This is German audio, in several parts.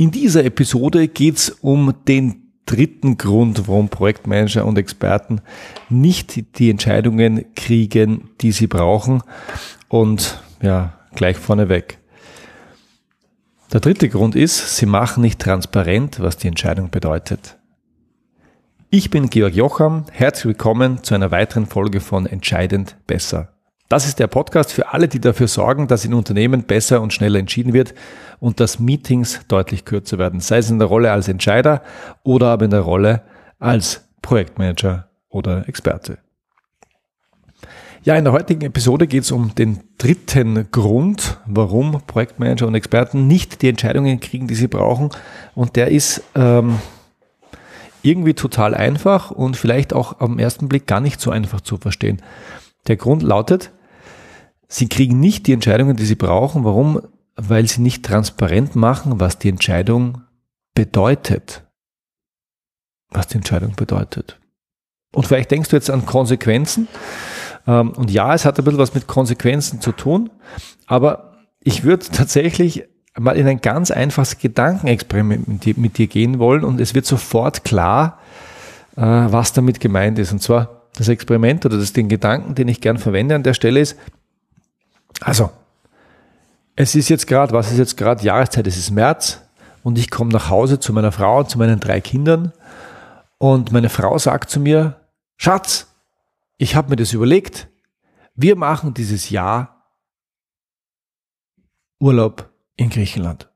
In dieser Episode geht es um den dritten Grund, warum Projektmanager und Experten nicht die Entscheidungen kriegen, die sie brauchen. Und ja, gleich vorneweg. Der dritte Grund ist, sie machen nicht transparent, was die Entscheidung bedeutet. Ich bin Georg Jocham, herzlich willkommen zu einer weiteren Folge von Entscheidend besser. Das ist der Podcast für alle, die dafür sorgen, dass in Unternehmen besser und schneller entschieden wird und dass Meetings deutlich kürzer werden, sei es in der Rolle als Entscheider oder aber in der Rolle als Projektmanager oder Experte. Ja, in der heutigen Episode geht es um den dritten Grund, warum Projektmanager und Experten nicht die Entscheidungen kriegen, die sie brauchen. Und der ist ähm, irgendwie total einfach und vielleicht auch am ersten Blick gar nicht so einfach zu verstehen. Der Grund lautet, Sie kriegen nicht die Entscheidungen, die sie brauchen. Warum? Weil sie nicht transparent machen, was die Entscheidung bedeutet. Was die Entscheidung bedeutet. Und vielleicht denkst du jetzt an Konsequenzen. Ähm, und ja, es hat ein bisschen was mit Konsequenzen zu tun. Aber ich würde tatsächlich mal in ein ganz einfaches Gedankenexperiment mit dir gehen wollen und es wird sofort klar, äh, was damit gemeint ist. Und zwar das Experiment oder das, den Gedanken, den ich gern verwende an der Stelle ist, also, es ist jetzt gerade, was ist jetzt gerade Jahreszeit? Es ist März und ich komme nach Hause zu meiner Frau und zu meinen drei Kindern und meine Frau sagt zu mir, Schatz, ich habe mir das überlegt, wir machen dieses Jahr Urlaub in Griechenland.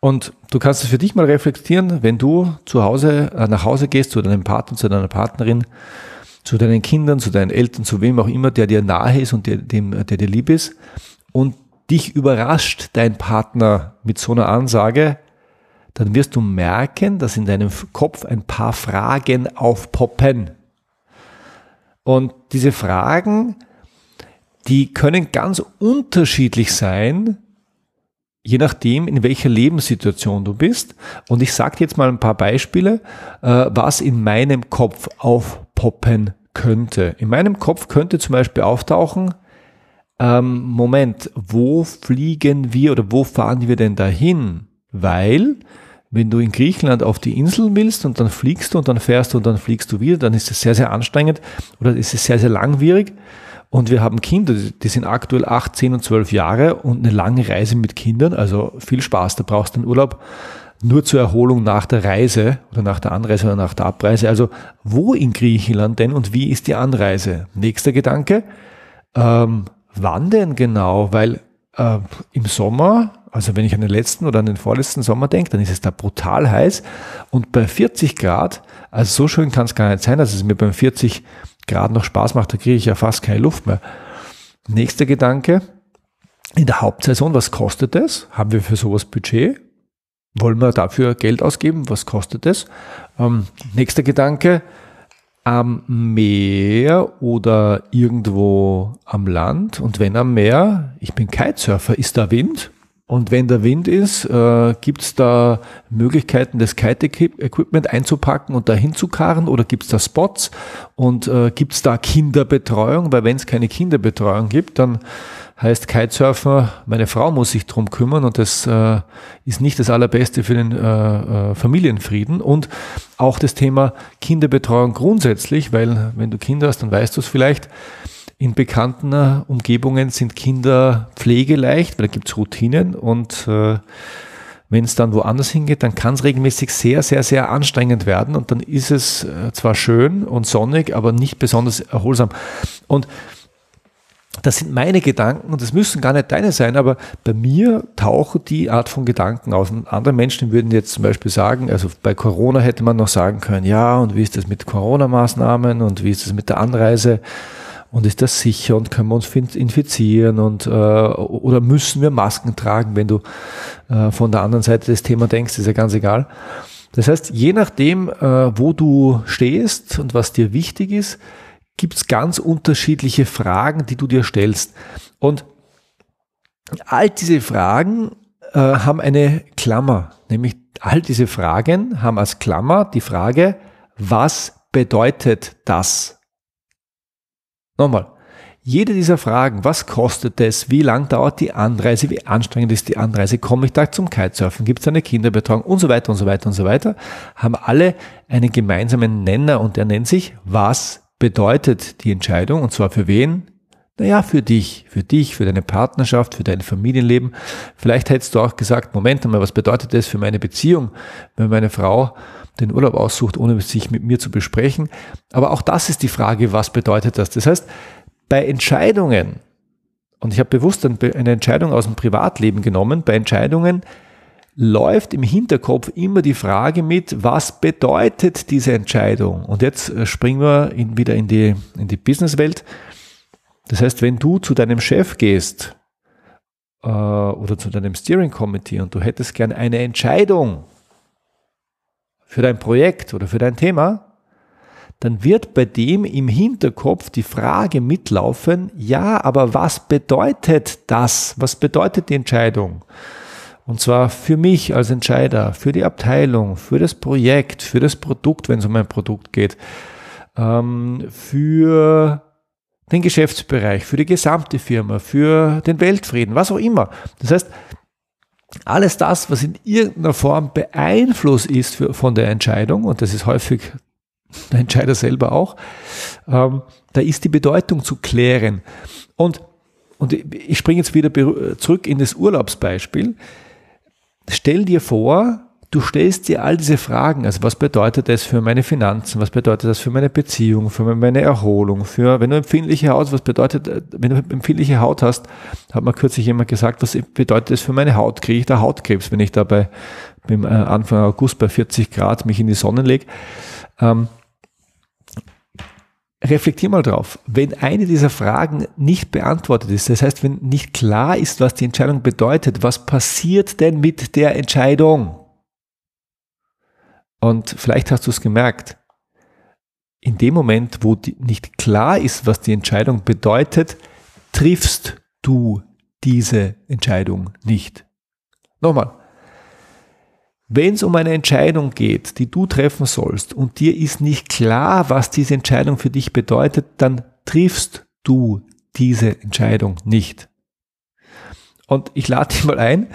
Und du kannst es für dich mal reflektieren, wenn du zu Hause, äh, nach Hause gehst zu deinem Partner, zu deiner Partnerin zu deinen Kindern, zu deinen Eltern, zu wem auch immer, der dir nahe ist und der, dem, der dir lieb ist. Und dich überrascht dein Partner mit so einer Ansage, dann wirst du merken, dass in deinem Kopf ein paar Fragen aufpoppen. Und diese Fragen, die können ganz unterschiedlich sein, je nachdem, in welcher Lebenssituation du bist. Und ich sage jetzt mal ein paar Beispiele, äh, was in meinem Kopf aufpoppen könnte. In meinem Kopf könnte zum Beispiel auftauchen, ähm, Moment, wo fliegen wir oder wo fahren wir denn dahin? Weil, wenn du in Griechenland auf die Inseln willst und dann fliegst du und dann fährst du und dann fliegst du wieder, dann ist es sehr, sehr anstrengend oder ist es sehr, sehr langwierig. Und wir haben Kinder, die sind aktuell 8, 10 und 12 Jahre und eine lange Reise mit Kindern, also viel Spaß. Da brauchst du einen Urlaub nur zur Erholung nach der Reise oder nach der Anreise oder nach der Abreise. Also wo in Griechenland denn und wie ist die Anreise? Nächster Gedanke, ähm, wann denn genau? Weil äh, im Sommer, also wenn ich an den letzten oder an den vorletzten Sommer denke, dann ist es da brutal heiß und bei 40 Grad, also so schön kann es gar nicht sein, dass es mir beim 40 Grad noch Spaß macht, da kriege ich ja fast keine Luft mehr. Nächster Gedanke, in der Hauptsaison, was kostet es? Haben wir für sowas Budget? Wollen wir dafür Geld ausgeben? Was kostet es? Ähm, nächster Gedanke, am Meer oder irgendwo am Land und wenn am Meer, ich bin Kitesurfer, ist da Wind? Und wenn der Wind ist, äh, gibt es da Möglichkeiten, das Kite-Equipment einzupacken und dahin zu karren oder gibt es da Spots und äh, gibt es da Kinderbetreuung? Weil wenn es keine Kinderbetreuung gibt, dann heißt Kitesurfen, meine Frau muss sich drum kümmern und das äh, ist nicht das Allerbeste für den äh, äh, Familienfrieden. Und auch das Thema Kinderbetreuung grundsätzlich, weil wenn du Kinder hast, dann weißt du es vielleicht, in bekannten äh, Umgebungen sind Kinder pflegeleicht, weil da gibt es Routinen und äh, wenn es dann woanders hingeht, dann kann es regelmäßig sehr, sehr, sehr anstrengend werden und dann ist es äh, zwar schön und sonnig, aber nicht besonders erholsam. Und das sind meine Gedanken und das müssen gar nicht deine sein, aber bei mir tauchen die Art von Gedanken aus. Und andere Menschen würden jetzt zum Beispiel sagen, also bei Corona hätte man noch sagen können, ja, und wie ist das mit Corona-Maßnahmen und wie ist das mit der Anreise? Und ist das sicher und können wir uns infizieren und äh, oder müssen wir Masken tragen, wenn du äh, von der anderen Seite des Thema denkst, ist ja ganz egal. Das heißt, je nachdem, äh, wo du stehst und was dir wichtig ist, gibt es ganz unterschiedliche Fragen, die du dir stellst. Und all diese Fragen äh, haben eine Klammer, nämlich all diese Fragen haben als Klammer die Frage, was bedeutet das? Nochmal, jede dieser Fragen, was kostet es, wie lang dauert die Anreise, wie anstrengend ist die Anreise, komme ich da zum Kitesurfen, gibt es eine Kinderbetreuung? Und so weiter und so weiter und so weiter, haben alle einen gemeinsamen Nenner und der nennt sich, was bedeutet die Entscheidung? Und zwar für wen? Naja, für dich, für dich, für deine Partnerschaft, für dein Familienleben. Vielleicht hättest du auch gesagt, Moment einmal, was bedeutet das für meine Beziehung, wenn meine Frau den Urlaub aussucht, ohne sich mit mir zu besprechen. Aber auch das ist die Frage, was bedeutet das? Das heißt, bei Entscheidungen, und ich habe bewusst eine Entscheidung aus dem Privatleben genommen, bei Entscheidungen läuft im Hinterkopf immer die Frage mit, was bedeutet diese Entscheidung? Und jetzt äh, springen wir in, wieder in die, in die Businesswelt. Das heißt, wenn du zu deinem Chef gehst äh, oder zu deinem Steering Committee und du hättest gern eine Entscheidung für dein Projekt oder für dein Thema, dann wird bei dem im Hinterkopf die Frage mitlaufen, ja, aber was bedeutet das? Was bedeutet die Entscheidung? Und zwar für mich als Entscheider, für die Abteilung, für das Projekt, für das Produkt, wenn es um ein Produkt geht, ähm, für den Geschäftsbereich, für die gesamte Firma, für den Weltfrieden, was auch immer. Das heißt, alles das, was in irgendeiner Form Beeinfluss ist für, von der Entscheidung, und das ist häufig der Entscheider selber auch, ähm, da ist die Bedeutung zu klären. Und, und ich springe jetzt wieder zurück in das Urlaubsbeispiel. Stell dir vor, du stellst dir all diese Fragen, also was bedeutet das für meine Finanzen, was bedeutet das für meine Beziehung, für meine Erholung, für, wenn du empfindliche Haut, was bedeutet, wenn du empfindliche Haut hast, hat mir kürzlich jemand gesagt, was bedeutet das für meine Haut, kriege ich da Hautkrebs, wenn ich da bei, beim äh, Anfang August bei 40 Grad mich in die Sonne lege. Ähm, reflektier mal drauf. Wenn eine dieser Fragen nicht beantwortet ist, das heißt, wenn nicht klar ist, was die Entscheidung bedeutet, was passiert denn mit der Entscheidung? Und vielleicht hast du es gemerkt, in dem Moment, wo nicht klar ist, was die Entscheidung bedeutet, triffst du diese Entscheidung nicht. Nochmal, wenn es um eine Entscheidung geht, die du treffen sollst und dir ist nicht klar, was diese Entscheidung für dich bedeutet, dann triffst du diese Entscheidung nicht. Und ich lade dich mal ein,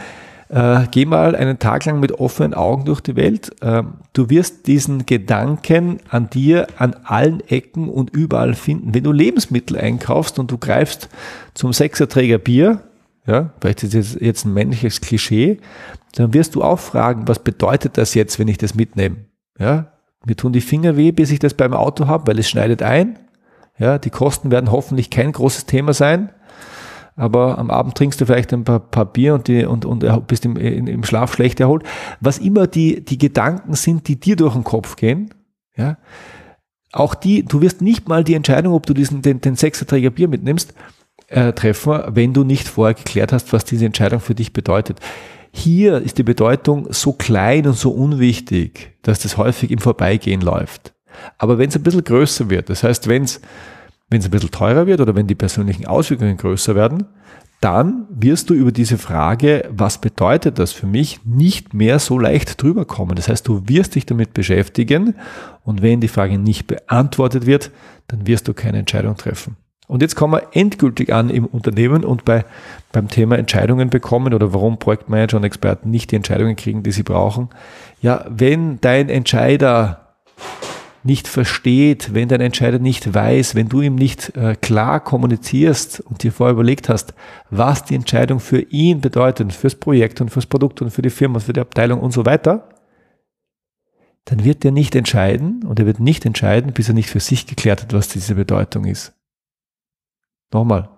äh, geh mal einen Tag lang mit offenen Augen durch die Welt. Äh, du wirst diesen Gedanken an dir an allen Ecken und überall finden. Wenn du Lebensmittel einkaufst und du greifst zum Sechserträger Bier, ja, vielleicht ist das jetzt ein männliches Klischee, dann wirst du auch fragen, was bedeutet das jetzt, wenn ich das mitnehme? Ja, mir tun die Finger weh, bis ich das beim Auto habe, weil es schneidet ein. Ja, die Kosten werden hoffentlich kein großes Thema sein. Aber am Abend trinkst du vielleicht ein paar, paar Bier und, die, und, und bist im, im Schlaf schlecht erholt. Was immer die, die Gedanken sind, die dir durch den Kopf gehen, ja, auch die, du wirst nicht mal die Entscheidung, ob du diesen, den, den Sechserträger Bier mitnimmst, äh, treffen, wenn du nicht vorher geklärt hast, was diese Entscheidung für dich bedeutet. Hier ist die Bedeutung so klein und so unwichtig, dass das häufig im Vorbeigehen läuft. Aber wenn es ein bisschen größer wird, das heißt, wenn es wenn es ein bisschen teurer wird oder wenn die persönlichen Auswirkungen größer werden, dann wirst du über diese Frage, was bedeutet das für mich, nicht mehr so leicht drüber kommen. Das heißt, du wirst dich damit beschäftigen und wenn die Frage nicht beantwortet wird, dann wirst du keine Entscheidung treffen. Und jetzt kommen wir endgültig an im Unternehmen und bei, beim Thema Entscheidungen bekommen oder warum Projektmanager und Experten nicht die Entscheidungen kriegen, die sie brauchen. Ja, wenn dein Entscheider nicht versteht, wenn dein Entscheider nicht weiß, wenn du ihm nicht äh, klar kommunizierst und dir vorher überlegt hast, was die Entscheidung für ihn bedeutet, fürs Projekt und fürs Produkt und für die Firma, für die Abteilung und so weiter, dann wird er nicht entscheiden und er wird nicht entscheiden, bis er nicht für sich geklärt hat, was diese Bedeutung ist. Nochmal,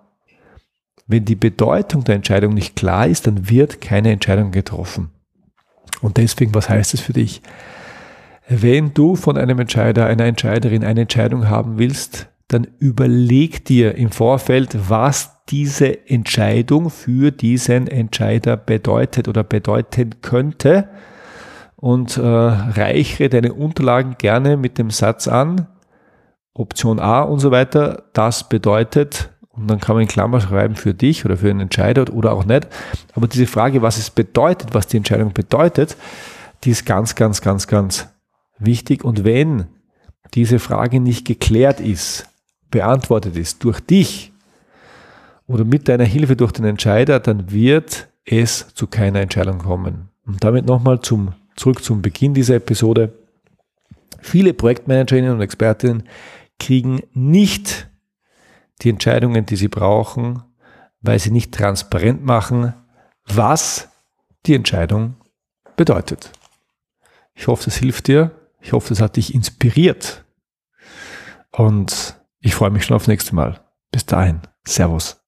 wenn die Bedeutung der Entscheidung nicht klar ist, dann wird keine Entscheidung getroffen. Und deswegen, was heißt es für dich? Wenn du von einem Entscheider, einer Entscheiderin eine Entscheidung haben willst, dann überleg dir im Vorfeld, was diese Entscheidung für diesen Entscheider bedeutet oder bedeuten könnte und äh, reichere deine Unterlagen gerne mit dem Satz an, Option A und so weiter, das bedeutet und dann kann man in Klammer schreiben für dich oder für einen Entscheider oder auch nicht. Aber diese Frage, was es bedeutet, was die Entscheidung bedeutet, die ist ganz, ganz, ganz, ganz wichtig. Und wenn diese Frage nicht geklärt ist, beantwortet ist durch dich, oder mit deiner Hilfe durch den Entscheider, dann wird es zu keiner Entscheidung kommen. Und damit nochmal zum, zurück zum Beginn dieser Episode. Viele Projektmanagerinnen und Expertinnen kriegen nicht die Entscheidungen, die sie brauchen, weil sie nicht transparent machen, was die Entscheidung bedeutet. Ich hoffe, es hilft dir. Ich hoffe, es hat dich inspiriert. Und ich freue mich schon aufs nächste Mal. Bis dahin. Servus.